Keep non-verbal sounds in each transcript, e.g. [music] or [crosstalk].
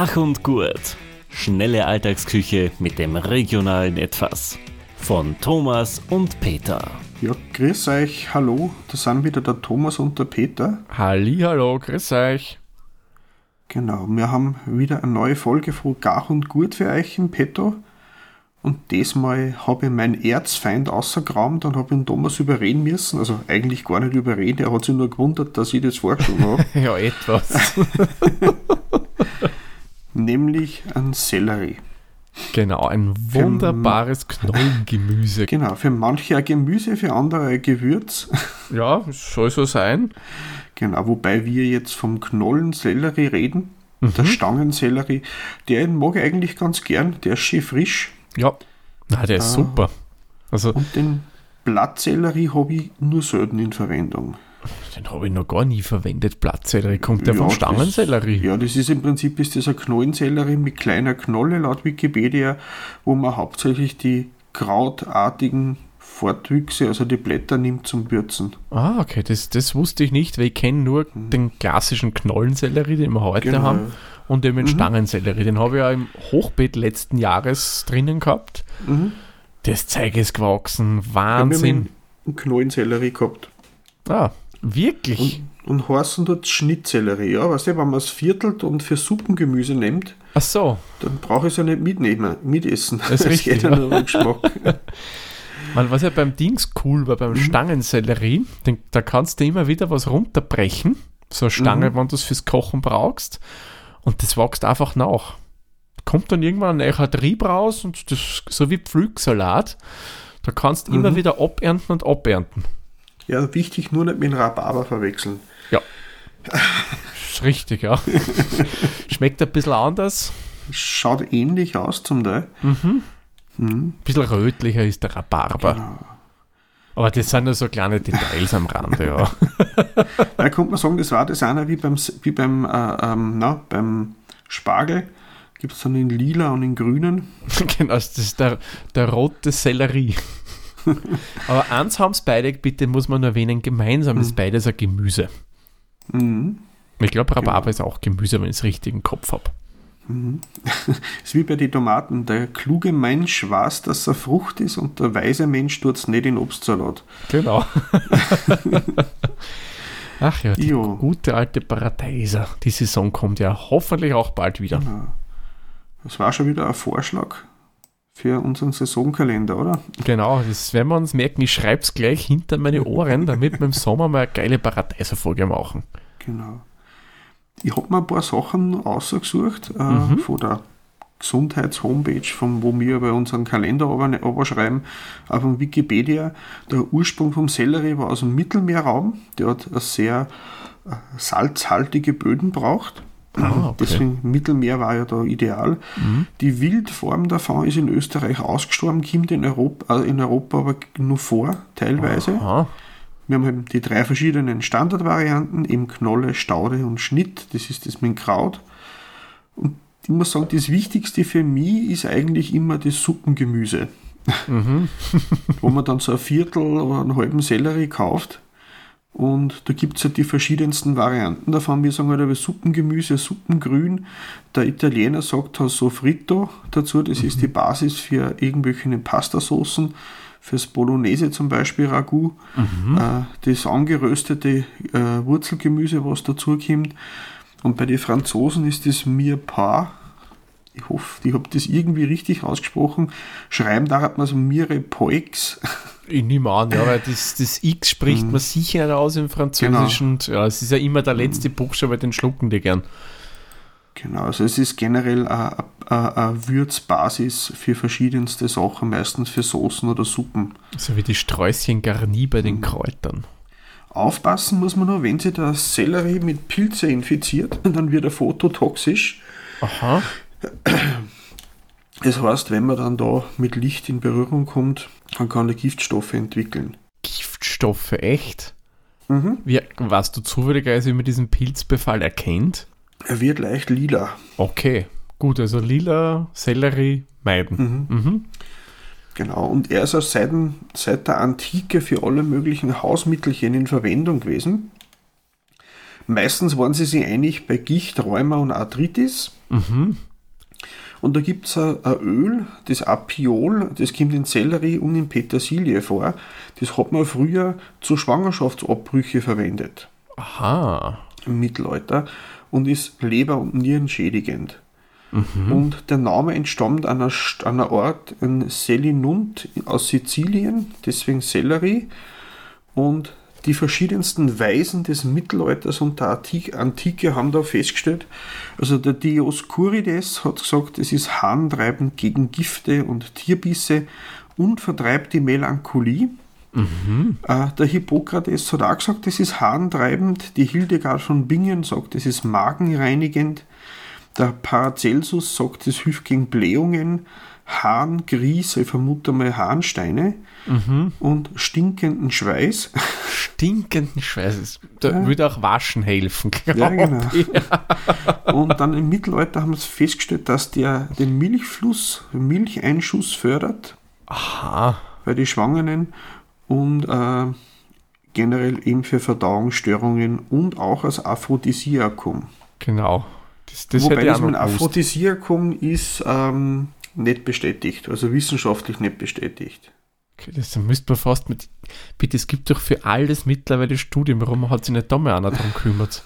Gach und Gurt. Schnelle Alltagsküche mit dem regionalen Etwas. Von Thomas und Peter. Ja, grüß euch, hallo, da sind wieder der Thomas und der Peter. Hallo, grüß euch. Genau, wir haben wieder eine neue Folge von Gach und Gurt für euch im Petto. Und diesmal habe ich meinen Erzfeind außergraben, dann habe ich den Thomas überreden müssen. Also eigentlich gar nicht überreden, er hat sich nur gewundert, dass ich das vorgeschlagen habe. [laughs] ja, etwas. [laughs] Nämlich ein Sellerie. Genau, ein wunderbares Knollengemüse. [laughs] Genau, für manche ein Gemüse, für andere ein Gewürz. [laughs] Ja, soll so sein. Genau, wobei wir jetzt vom Knollensellerie reden. Mhm. Der Stangensellerie, der mag ich eigentlich ganz gern, der ist schön frisch. Ja, Na, der ist ah. super. Also, und den Blattsellerie habe ich nur selten in Verwendung. Den habe ich noch gar nie verwendet. Blattsellerie kommt der ja, vom Stangensellerie. Das, ja, das ist im Prinzip ist das ein Knollensellerie mit kleiner Knolle laut Wikipedia, wo man hauptsächlich die krautartigen Fortwüchse, also die Blätter nimmt zum Würzen. Ah, okay, das, das wusste ich nicht, weil ich kenne nur mhm. den klassischen Knollensellerie, den wir heute genau. haben, und den mhm. Stangensellerie. Den habe ich ja im Hochbeet letzten Jahres drinnen gehabt. Mhm. Das Zeug ist gewachsen, Wahnsinn. Ja, wir haben Knollensellerie gehabt. Ah, wirklich? Und, und heißen dort Schnittsellerie. Ja, weißt du, wenn man es viertelt und für Suppengemüse nimmt, Ach so. dann brauche ich es ja nicht mitnehmen, mitessen. Das ist richtig. Geht ja nur Geschmack. [laughs] Man, was ja beim Dings cool war, beim mhm. Stangensellerie, den, da kannst du immer wieder was runterbrechen. So eine Stange, mhm. wenn du es fürs Kochen brauchst. Und das wächst einfach nach. Kommt dann irgendwann ein Trieb raus und das so wie Pflücksalat. Da kannst du mhm. immer wieder abernten und abernten. Ja, wichtig, nur nicht mit Rhabarber verwechseln. Ja. [laughs] richtig, ja. Schmeckt ein bisschen anders. Schaut ähnlich aus zum Teil. Mhm. Mhm. Ein bisschen rötlicher ist der Rhabarber. Genau. Aber das sind ja so kleine Details am Rande, ja. [laughs] da könnte man sagen, das war das einer wie beim, wie beim, äh, ähm, na, beim Spargel. Gibt es dann in lila und in grünen. [laughs] genau, das ist der, der rote Sellerie. [laughs] Aber eins haben es beide, bitte muss man nur erwähnen, gemeinsam mhm. ist beides ein Gemüse. Mhm. Ich glaube, Rhabarber genau. ist auch Gemüse, wenn ich es richtig im Kopf habe. Mhm. [laughs] ist wie bei den Tomaten. Der kluge Mensch weiß, dass er Frucht ist und der weise Mensch tut es nicht in Obstsalat. Genau. [laughs] Ach ja, die jo. gute alte Paradeiser. Die Saison kommt ja hoffentlich auch bald wieder. Genau. Das war schon wieder ein Vorschlag für unseren Saisonkalender, oder? Genau, das werden wir uns merken. Ich schreibe es gleich hinter meine Ohren, damit wir im Sommer mal eine geile Paradeiserfolge machen. Genau. Ich habe mir ein paar Sachen ausgesucht äh, mhm. von der Gesundheits-Homepage, wo wir bei unseren Kalender schreiben, auf dem Wikipedia. Der Ursprung vom Sellerie war aus dem Mittelmeerraum. Der hat eine sehr äh, salzhaltige Böden braucht. Ah, okay. Deswegen Mittelmeer war ja da ideal. Mhm. Die Wildform davon ist in Österreich ausgestorben, kommt in Europa, äh, in Europa aber nur vor, teilweise. Aha. Wir haben eben die drei verschiedenen Standardvarianten, eben Knolle, Staude und Schnitt. Das ist das mit Kraut. Und ich muss sagen, das Wichtigste für mich ist eigentlich immer das Suppengemüse. Mhm. [laughs] Wo man dann so ein Viertel oder einen halben Sellerie kauft. Und da gibt es ja die verschiedensten Varianten davon. Wir sagen halt aber Suppengemüse, Suppengrün. Der Italiener sagt halt Sofritto dazu. Das mhm. ist die Basis für irgendwelche Pastasoßen fürs Bolognese zum Beispiel Ragout, mhm. äh, das angeröstete äh, Wurzelgemüse, was dazu kommt. Und bei den Franzosen ist das Mirepoix. Ich hoffe, ich habe das irgendwie richtig ausgesprochen. Schreiben da hat man so Mirepoix. Ich nehme an, ja, weil das, das X spricht mhm. man sicher nicht aus im Französischen. Genau. ja, es ist ja immer der letzte Buchstabe, den schlucken die gern. Genau, also es ist generell eine Würzbasis für verschiedenste Sachen, meistens für Soßen oder Suppen. So wie die Sträußchen Garni bei den mhm. Kräutern. Aufpassen muss man nur, wenn sich der Sellerie mit Pilze infiziert, [laughs] dann wird er phototoxisch. Aha. [clears throat] Das heißt, wenn man dann da mit Licht in Berührung kommt, dann kann er Giftstoffe entwickeln. Giftstoffe, echt? Mhm. Wie, was du zufälligerweise, wie man diesen Pilzbefall erkennt? Er wird leicht lila. Okay, gut, also lila, Sellerie meiden. Mhm. Mhm. Genau, und er ist auch seit, seit der Antike für alle möglichen Hausmittelchen in Verwendung gewesen. Meistens waren sie sich einig bei Gicht, Rheuma und Arthritis. Mhm. Und da gibt es ein Öl, das Apiol, das kommt in Sellerie und in Petersilie vor. Das hat man früher zu Schwangerschaftsabbrüche verwendet. Aha. Im Mittelalter. Und ist leber- und nierenschädigend. Und der Name entstammt einer, einer Ort in Selinunt aus Sizilien, deswegen Sellerie. Und die verschiedensten Weisen des Mittelalters und der Antik- Antike haben da festgestellt, also der Dioskurides hat gesagt, es ist harntreibend gegen Gifte und Tierbisse und vertreibt die Melancholie. Äh, der Hippokrates hat auch gesagt, es ist harntreibend. Die Hildegard von Bingen sagt, es ist magenreinigend. Der Paracelsus sagt, es hilft gegen Blähungen, Harn, Grieß, ich vermute mal Harnsteine und stinkenden Schweiß. Stinkenden Schweiß. Da würde auch Waschen helfen. Ja, genau. ich. [laughs] Und dann im Mittelalter haben sie festgestellt, dass der den Milchfluss, Milcheinschuss fördert Aha. bei den Schwangeren und äh, generell eben für Verdauungsstörungen und auch als Aphrodisiakum. Genau. Das, das Wobei das mit. Aphrodisiakum ist ähm, nicht bestätigt, also wissenschaftlich nicht bestätigt. Okay, das müsste man fast mit. Bitte, es gibt doch für alles mittlerweile Studien, warum hat sich nicht da mal einer drum gekümmert?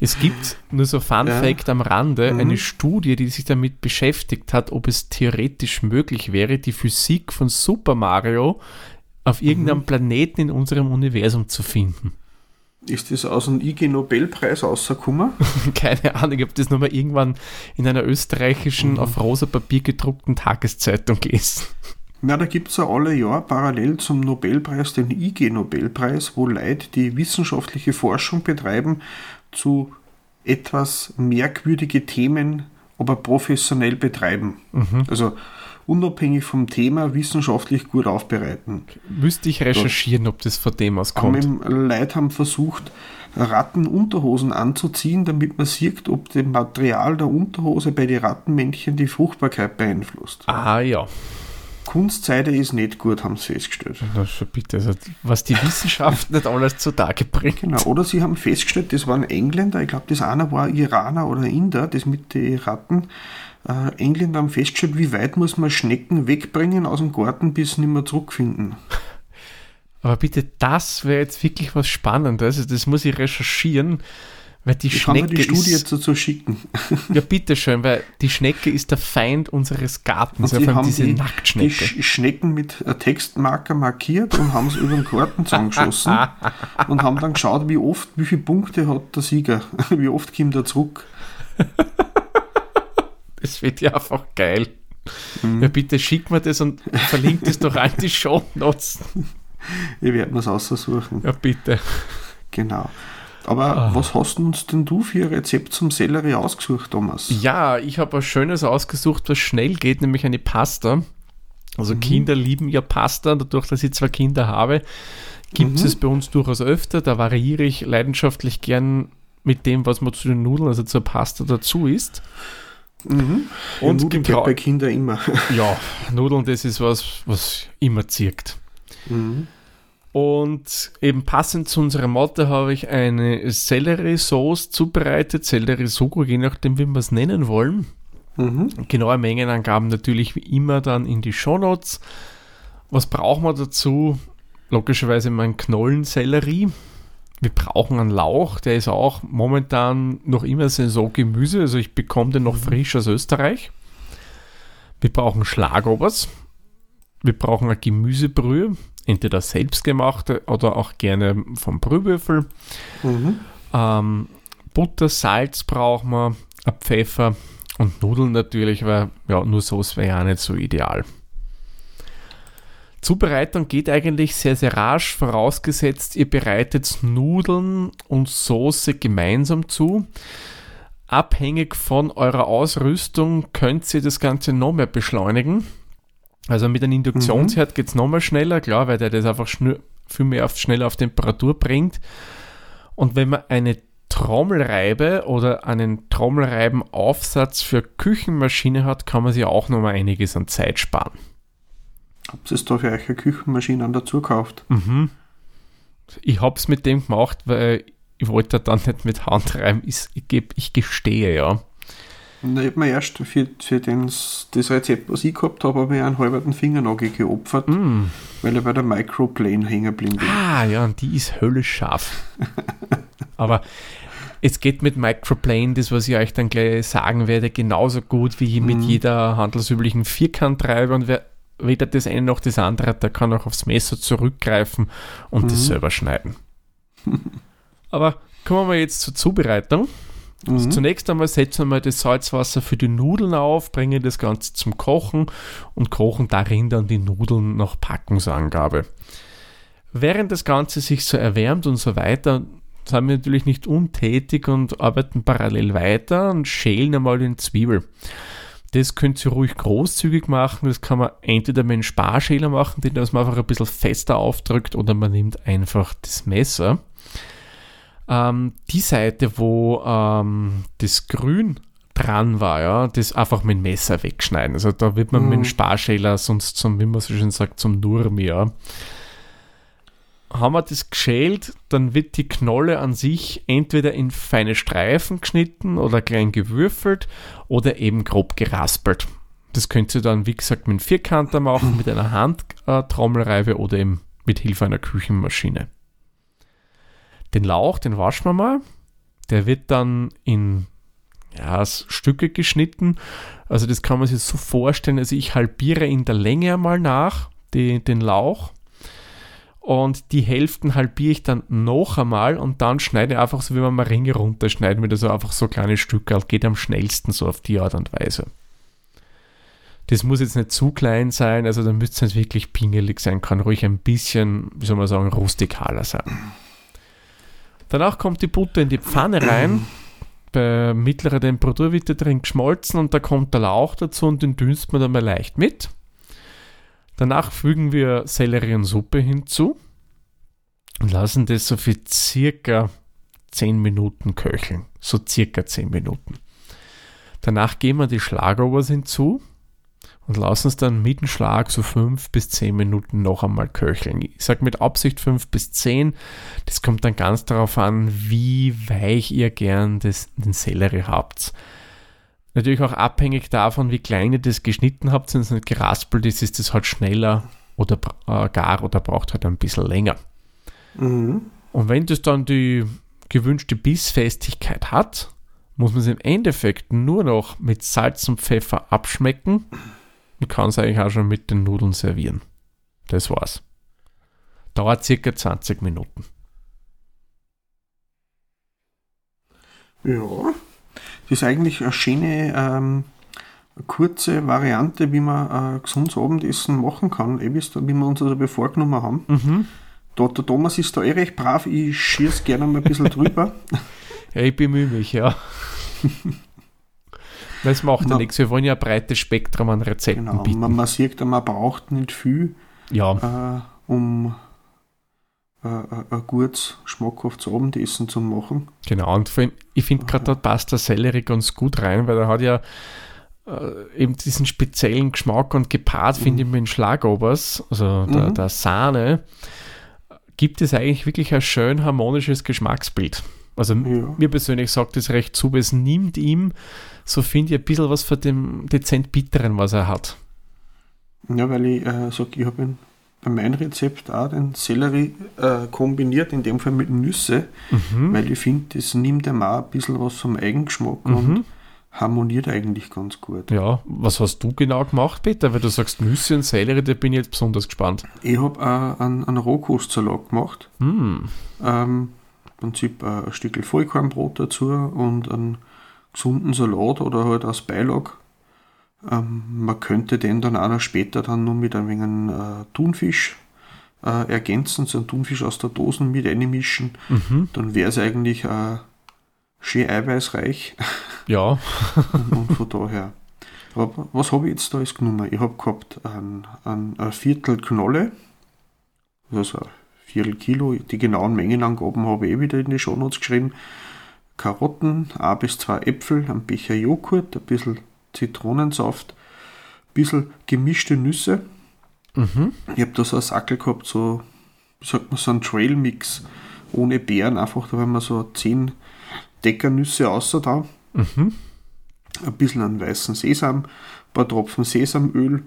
Es gibt nur so Fun Ja. Fact am Rande Mhm. eine Studie, die sich damit beschäftigt hat, ob es theoretisch möglich wäre, die Physik von Super Mario auf Mhm. irgendeinem Planeten in unserem Universum zu finden. Ist das aus dem IG Nobelpreis rausgekommen? [laughs] Keine Ahnung, ich habe das nochmal irgendwann in einer österreichischen, Mhm. auf rosa Papier gedruckten Tageszeitung gelesen. Na, da gibt es ja alle Jahr parallel zum Nobelpreis den IG Nobelpreis, wo Leute, die wissenschaftliche Forschung betreiben, zu etwas merkwürdige Themen, aber professionell betreiben. Also unabhängig vom Thema wissenschaftlich gut aufbereiten. Müsste ich recherchieren, ob das von dem aus kommt. Leute haben versucht, Rattenunterhosen anzuziehen, damit man sieht, ob das Material der Unterhose bei den Rattenmännchen die Fruchtbarkeit beeinflusst. Ah ja. Kunstseide ist nicht gut, haben sie festgestellt. Na schon bitte, also, was die Wissenschaft nicht alles zutage bringt. Genau, oder sie haben festgestellt, das waren Engländer, ich glaube, das eine war Iraner oder Inder, das mit den Ratten. Äh, Engländer haben festgestellt, wie weit muss man Schnecken wegbringen aus dem Garten, bis sie nicht mehr zurückfinden. Aber bitte, das wäre jetzt wirklich was Spannendes. Also das muss ich recherchieren, weil die Ich kann Schnecke die Studie ist. jetzt dazu schicken. Ja, bitteschön, weil die Schnecke ist der Feind unseres Gartens. Und die haben diese die, die Nacktschnecke. Sch- Schnecken mit äh, Textmarker markiert und haben es über den Garten zusammengeschossen [laughs] und haben dann geschaut, wie oft, wie viele Punkte hat der Sieger, [laughs] wie oft kommt er zurück. Das wird ja einfach geil. Mhm. Ja, bitte schick mir das und verlinkt es doch an die Show Notes. Ich werde mir es aussuchen. Ja, bitte. Genau. Aber Ah. was hast uns denn du für ein Rezept zum Sellerie ausgesucht, Thomas? Ja, ich habe was Schönes ausgesucht, was schnell geht, nämlich eine Pasta. Mhm. Also Kinder lieben ja Pasta, dadurch, dass ich zwei Kinder habe, gibt Mhm. es bei uns durchaus öfter. Da variiere ich leidenschaftlich gern mit dem, was man zu den Nudeln, also zur Pasta dazu isst. Mhm. Ja, Und Nudeln getrau- geht bei Kindern immer. [laughs] Ja, Nudeln, das ist was, was immer zirkt. Mhm. Und eben passend zu unserer Motte habe ich eine Sellerie-Sauce zubereitet, Sellerie-Sugo, je nachdem, wie wir es nennen wollen. Mhm. Genaue Mengenangaben natürlich wie immer dann in die Shownotes. Was brauchen wir dazu? Logischerweise mein Knollensellerie. Wir brauchen einen Lauch, der ist auch momentan noch immer Saisongemüse, also ich bekomme den noch frisch aus Österreich. Wir brauchen Schlagobers. Wir brauchen eine Gemüsebrühe, entweder selbstgemachte oder auch gerne vom Brühwürfel. Mhm. Ähm, Butter, Salz brauchen wir, Pfeffer und Nudeln natürlich, weil ja, nur Sauce wäre ja nicht so ideal. Zubereitung geht eigentlich sehr, sehr rasch, vorausgesetzt, ihr bereitet Nudeln und Soße gemeinsam zu. Abhängig von eurer Ausrüstung könnt ihr das Ganze noch mehr beschleunigen. Also mit einem Induktionsherd geht es noch mal schneller, klar, weil der das einfach viel mehr auf, schneller auf Temperatur bringt. Und wenn man eine Trommelreibe oder einen Trommelreibenaufsatz für Küchenmaschine hat, kann man sich auch noch mal einiges an Zeit sparen. Habt ihr da für euch eine Küchenmaschine dazu gekauft? Mhm. Ich habe es mit dem gemacht, weil ich wollte dann nicht mit Hand reiben, ich, ich, ich gestehe, ja. Und ich habe mir erst für, für den, das Rezept, was ich gehabt habe, habe ich einen halben Fingernagel geopfert, mm. weil er bei der Microplane hängen ist. Ah, ja, und die ist höllisch scharf. [laughs] Aber es geht mit Microplane, das was ich euch dann gleich sagen werde, genauso gut wie mit mm. jeder handelsüblichen Vierkanttreiber und wer weder das eine noch das andere hat, der kann auch aufs Messer zurückgreifen und mm. das mhm. selber schneiden. [laughs] Aber kommen wir jetzt zur Zubereitung. Also mhm. zunächst einmal setzen wir das Salzwasser für die Nudeln auf, bringen das Ganze zum Kochen und kochen darin dann die Nudeln nach Packungsangabe. Während das Ganze sich so erwärmt und so weiter, sind wir natürlich nicht untätig und arbeiten parallel weiter und schälen einmal den Zwiebel. Das könnt ihr ruhig großzügig machen. Das kann man entweder mit einem Sparschäler machen, den man einfach ein bisschen fester aufdrückt, oder man nimmt einfach das Messer ähm, die Seite, wo ähm, das Grün dran war, ja, das einfach mit dem Messer wegschneiden. Also da wird man mhm. mit dem mhm. Sparschäler sonst zum, wie man so schön sagt, zum Nurmi, ja. Haben wir das geschält, dann wird die Knolle an sich entweder in feine Streifen geschnitten oder klein gewürfelt oder eben grob geraspelt. Das könnt ihr dann, wie gesagt, mit einem Vierkanter machen, mit einer Handtrommelreibe oder eben mit Hilfe einer Küchenmaschine. Den Lauch, den waschen wir mal. Der wird dann in ja, Stücke geschnitten. Also das kann man sich so vorstellen. Also ich halbiere in der Länge einmal nach die, den Lauch und die Hälften halbiere ich dann noch einmal und dann schneide ich einfach so, wie man mal Ringe runterschneiden würde, so einfach so kleine Stücke. Geht am schnellsten so auf die Art und Weise. Das muss jetzt nicht zu klein sein, also da müsste es wirklich pingelig sein, kann ruhig ein bisschen, wie soll man sagen, rustikaler sein. Danach kommt die Butter in die Pfanne rein. Bei mittlerer Temperatur wird der drin geschmolzen und da kommt der Lauch dazu und den dünst man dann mal leicht mit. Danach fügen wir Sellerie und Suppe hinzu und lassen das so für circa 10 Minuten köcheln. So circa 10 Minuten. Danach geben wir die Schlagobers hinzu und lassen es dann mit dem Schlag so fünf bis zehn Minuten noch einmal köcheln. Ich sage mit Absicht fünf bis zehn. Das kommt dann ganz darauf an, wie weich ihr gern das, den Sellerie habt. Natürlich auch abhängig davon, wie klein ihr das geschnitten habt. Wenn es nicht geraspelt ist, ist es halt schneller oder äh, gar oder braucht halt ein bisschen länger. Mhm. Und wenn das dann die gewünschte Bissfestigkeit hat, muss man es im Endeffekt nur noch mit Salz und Pfeffer abschmecken und kann es eigentlich auch schon mit den Nudeln servieren. Das war's. Dauert circa 20 Minuten. Ja, ist eigentlich eine schöne, ähm, kurze Variante, wie man äh, gesundes Abendessen machen kann, eh, wie wir uns das also vorgenommen haben. Mhm. Da, der Thomas ist da eh recht brav, ich schieße gerne mal ein bisschen [laughs] drüber. ja, ich bemühe mich, ja. [laughs] Das macht ja nichts. Wir wollen ja ein breites Spektrum an Rezepten genau, bieten. Man, man sieht, man braucht nicht viel, ja. äh, um äh ein gutes, schmackhaftes Abendessen zu machen. Genau, und ich finde gerade, da passt der Sellerie ganz gut rein, weil er hat ja äh, eben diesen speziellen Geschmack und gepaart, mhm. finde ich, mit den Schlagobers, also der, mhm. der Sahne, gibt es eigentlich wirklich ein schön harmonisches Geschmacksbild. Also ja. mir persönlich sagt es recht zu, weil es nimmt ihm, so finde ich, ein bisschen was von dem dezent bitteren, was er hat. Ja, weil ich äh, sage, ich habe bei meinem Rezept auch den Sellerie äh, kombiniert, in dem Fall mit Nüsse, mhm. weil ich finde, das nimmt ihm auch ein bisschen was vom Eigengeschmack mhm. und harmoniert eigentlich ganz gut. Ja, was hast du genau gemacht, Peter? Weil du sagst Nüsse und Sellerie, da bin ich jetzt besonders gespannt. Ich habe äh, einen, einen Rohkostsalat gemacht. Mhm. Ähm, Prinzip ein Stück Vollkornbrot dazu und einen gesunden Salat oder halt als Beilage. Ähm, man könnte den dann auch noch später dann nur mit ein wenig äh, Thunfisch äh, ergänzen, so einen Thunfisch aus der Dose mit einmischen. Mhm. Dann wäre es eigentlich äh, schön eiweißreich. Ja. [laughs] und, und, von daher. Aber was habe ich jetzt da jetzt genommen? Ich habe gehabt ein, ein, ein Viertel Knolle, also Viertel Kilo. Die genauen Mengenangaben habe ich eh wieder in die Shownotes geschrieben. Karotten, ein bis zwei Äpfel, ein Becher Joghurt, ein bisschen Zitronensaft, ein bisschen gemischte Nüsse. Mhm. Ich habe da so einen Sackel gehabt, so, wie sagt man, so einen Trail-Mix ohne Beeren, einfach da haben wir so 10 Deckernüsse außer da. Mhm. Ein bisschen an weißen Sesam, ein paar Tropfen Sesamöl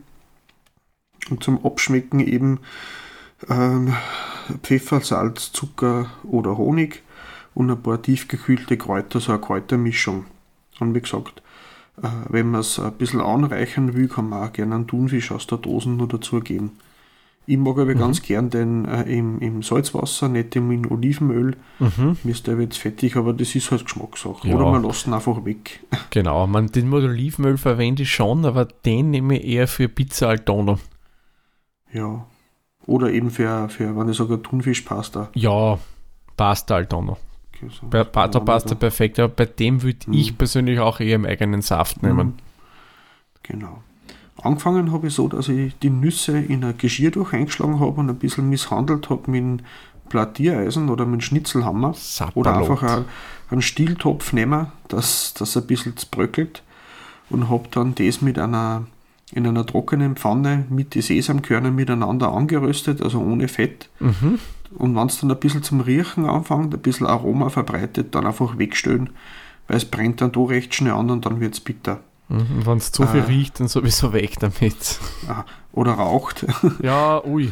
und zum Abschmecken eben ähm, Pfeffer, Salz, Zucker oder Honig und ein paar tiefgekühlte Kräuter, so eine Kräutermischung. Und wie gesagt, wenn man es ein bisschen anreichern will, kann man auch gerne einen Thunfisch aus der Dose noch dazugeben. Ich mag aber mhm. ganz gern den äh, im, im Salzwasser, nicht im Olivenöl. Mhm. Mir ist der jetzt fettig, aber das ist halt Geschmackssache. Ja. Oder man lässt ihn einfach weg. [laughs] Genau, man, den mit Olivenöl verwende ich schon, aber den nehme ich eher für Pizza Altona. Ja. Oder eben für, für wenn ich sage, Thunfischpasta. Ja, Pasta. Okay, so. Bei Da- perfekt, aber bei dem würde Mhm. ich persönlich auch eher im eigenen Saft nehmen. Genau. Angefangen habe ich so, dass ich die Nüsse in ein Geschirrtuch eingeschlagen habe und ein bisschen misshandelt habe mit einem Plattiereisen oder mit einem Schnitzelhammer. Sapperlot. Oder einfach ein- einen Stieltopf nehmen, dass das ein bisschen bröckelt und habe dann das mit einer in einer trockenen Pfanne mit die Sesamkörner miteinander angeröstet, also ohne Fett. Mhm. Und wenn es dann ein bisschen zum Riechen anfängt, ein bisschen Aroma verbreitet, dann einfach wegstellen, weil es brennt dann doch recht schnell an und dann wird es bitter. Mhm. Wenn es zu viel Äh. riecht, dann sowieso weg damit. Ah, Oder raucht. Ja, ui.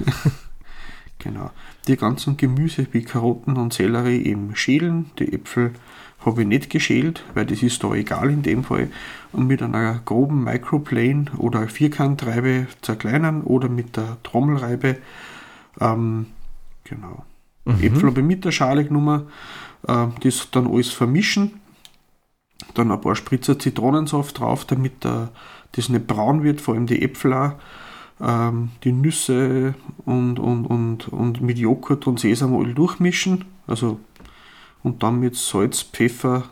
[laughs] genau. Die ganzen Gemüse wie Karotten und Sellerie eben schälen. Die Äpfel habe ich nicht geschält, weil das ist da egal in dem Fall. Und mit einer groben Microplane oder Vierkantreibe zerkleinern oder mit der Trommelreibe. Ähm, genau. Äpfel habe ich mit der Schale genommen. Äh, das dann alles vermischen. Dann ein paar Spritzer Zitronensaft drauf, damit der, das nicht braun wird, vor allem die Äpfel auch. Ähm, die Nüsse und, und, und, und mit Joghurt und Sesamöl durchmischen. Also, und dann mit Salz, Pfeffer,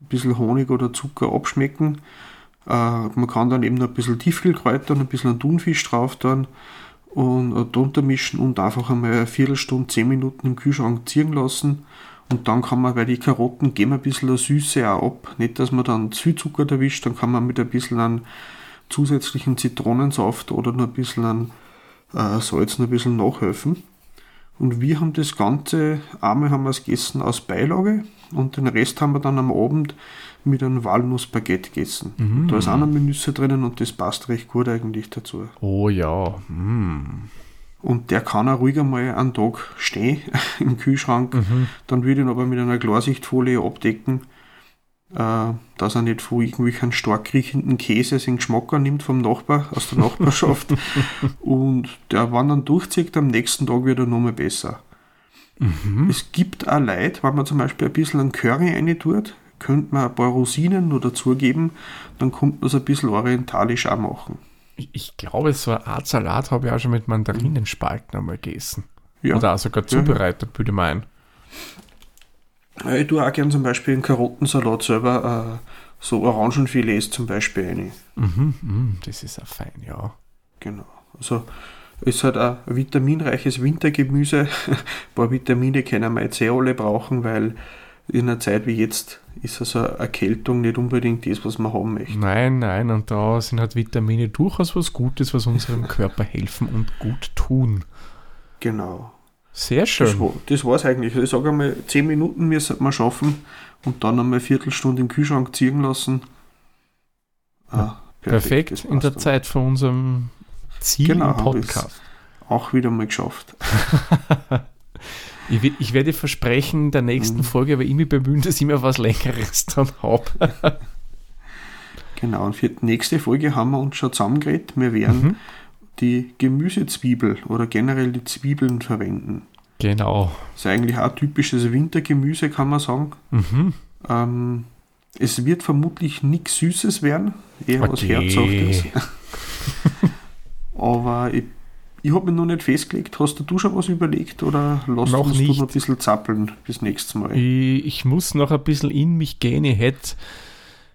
ein bisschen Honig oder Zucker abschmecken. Äh, man kann dann eben noch ein bisschen Tiefkühlkräuter und ein bisschen Thunfisch drauf tun und äh, drunter mischen und einfach einmal eine Viertelstunde, zehn Minuten im Kühlschrank ziehen lassen. Und dann kann man, weil die Karotten geben ein bisschen eine Süße auch ab. Nicht, dass man dann zu viel Zucker erwischt, dann kann man mit ein bisschen an zusätzlichen Zitronensaft oder nur ein bisschen an äh, Salz noch ein bisschen nachhelfen. Und wir haben das Ganze, einmal haben wir es gegessen aus Beilage und den Rest haben wir dann am Abend mit einem Walnussbaguette gegessen. Da ist auch noch Nüsse drinnen und das passt recht gut eigentlich dazu. Oh ja. Mm. Und der kann auch ruhig einmal einen Tag stehen [laughs] im Kühlschrank. Dann würde ich ihn aber mit einer Klarsichtfolie abdecken, äh, dass er nicht von irgendwelchen stark riechenden Käse den Geschmack annimmt vom Nachbar, aus der Nachbarschaft. [laughs] Und der, wenn dann durchzieht, am nächsten Tag wird er nochmal besser. Es gibt auch Leute, wenn man zum Beispiel ein bisschen einen Curry rein tut, könnte man ein paar Rosinen noch dazugeben, dann kommt man es ein bisschen orientalisch auch machen. Ich, ich glaube, so eine Art Salat habe ich auch schon mit Mandarinenspalten einmal gegessen. Ja. Oder auch sogar Ja, ja. zubereitet, würde ich meinen. Ich tue auch gern zum Beispiel in Karottensalat selber äh, so Orangenfilets zum Beispiel rein. Mhm, mm, das ist auch fein, ja. Genau. Also ist halt ein vitaminreiches Wintergemüse. [laughs] Ein paar Vitamine können wir jetzt eh alle brauchen, weil in einer Zeit wie jetzt ist also eine Erkältung nicht unbedingt das, was man haben möchte. Nein, nein, und da sind halt Vitamine durchaus was Gutes, was unserem [laughs] Körper helfen und gut tun. Genau. Sehr Das, schön. war, das war's eigentlich. Ich sage einmal, 10 Minuten müssen wir schaffen und dann einmal eine Viertelstunde im Kühlschrank ziehen lassen. Ah, Perfekt, das in der passt Zeit von unserem Ziel Genau. Podcast. dann. Auch wieder mal geschafft. [laughs] Ich, ich werde versprechen, in der nächsten Mhm. Folge aber immer bemühen, dass ich mir was Längeres dann habe. [laughs] Genau, und für die nächste Folge haben wir uns schon zusammengeredet. Wir werden Mhm. die Gemüsezwiebel oder generell die Zwiebeln verwenden. Genau. Das ist eigentlich auch typisches Wintergemüse, kann man sagen. Mhm. Ähm, es wird vermutlich nichts Süßes werden, eher was Okay. Herzhaftes. [laughs] Aber ich, ich habe mich noch nicht festgelegt. Hast du schon was überlegt oder lass Noch uns noch ein bisschen zappeln bis nächstes Mal? Ich, ich muss noch ein bisschen in mich gehen. Ich hätte,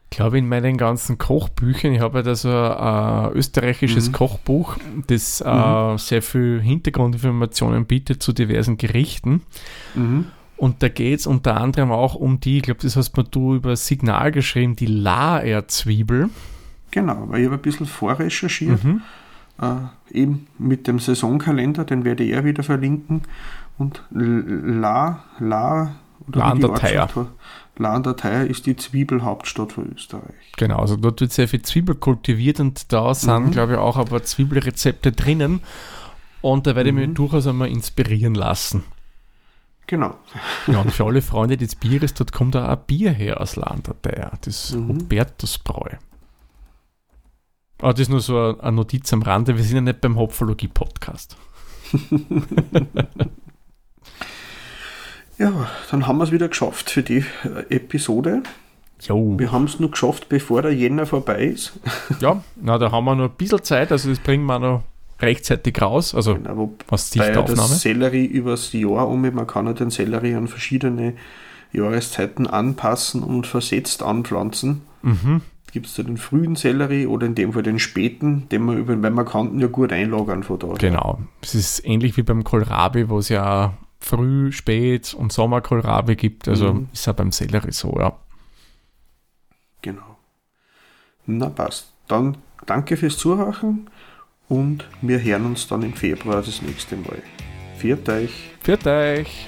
glaube in meinen ganzen Kochbüchern, ich habe ja da so ein äh, österreichisches Mhm. Kochbuch, das äh, sehr viel Hintergrundinformationen bietet zu diversen Gerichten. Mhm. Und da geht es unter anderem auch um die, ich glaube, das hast mir du über Signal geschrieben, die Laerzwiebel. Genau, weil ich habe ein bisschen vorrecherchiert. Mhm. Äh, eben mit dem Saisonkalender, den werde ich ja wieder verlinken. Und La, La, La an der Theier. La an der Theier ist die Zwiebelhauptstadt von Österreich. Genau, also dort wird sehr viel Zwiebel kultiviert und da sind, mhm. glaube ich, auch aber Zwiebelrezepte drinnen. Und da werde ich mich mhm. durchaus einmal inspirieren lassen. Genau. Ja, und für [laughs] alle Freunde des Bieres, dort kommt auch ein Bier her aus Landerteier, das mhm. Hubertusbräu. Aber das ist nur so eine Notiz am Rande, wir sind ja nicht beim Hopfologie-Podcast. [laughs] ja, dann haben wir es wieder geschafft für die äh, Episode. Jo. Wir haben es nur geschafft, bevor der Jänner vorbei ist. [laughs] ja, na, da haben wir noch ein bisschen Zeit, also das bringen wir noch rechtzeitig raus, also genau, was die Aufnahme. das Sellerie übers Jahr um, man kann ja den Sellerie an verschiedene Jahreszeiten anpassen und versetzt anpflanzen. Mhm. Gibt es da den frühen Sellerie oder in dem Fall den späten, den man über, man kann, ja gut einlagern von da. Genau. Es ist ähnlich wie beim Kohlrabi, wo es ja früh, spät und Sommerkohlrabi gibt. Also mhm. ist ja beim Sellerie so, ja. Genau. Na passt. Dann danke fürs Zuhören und wir hören uns dann im Februar das nächste Mal. Viert euch. Viert euch.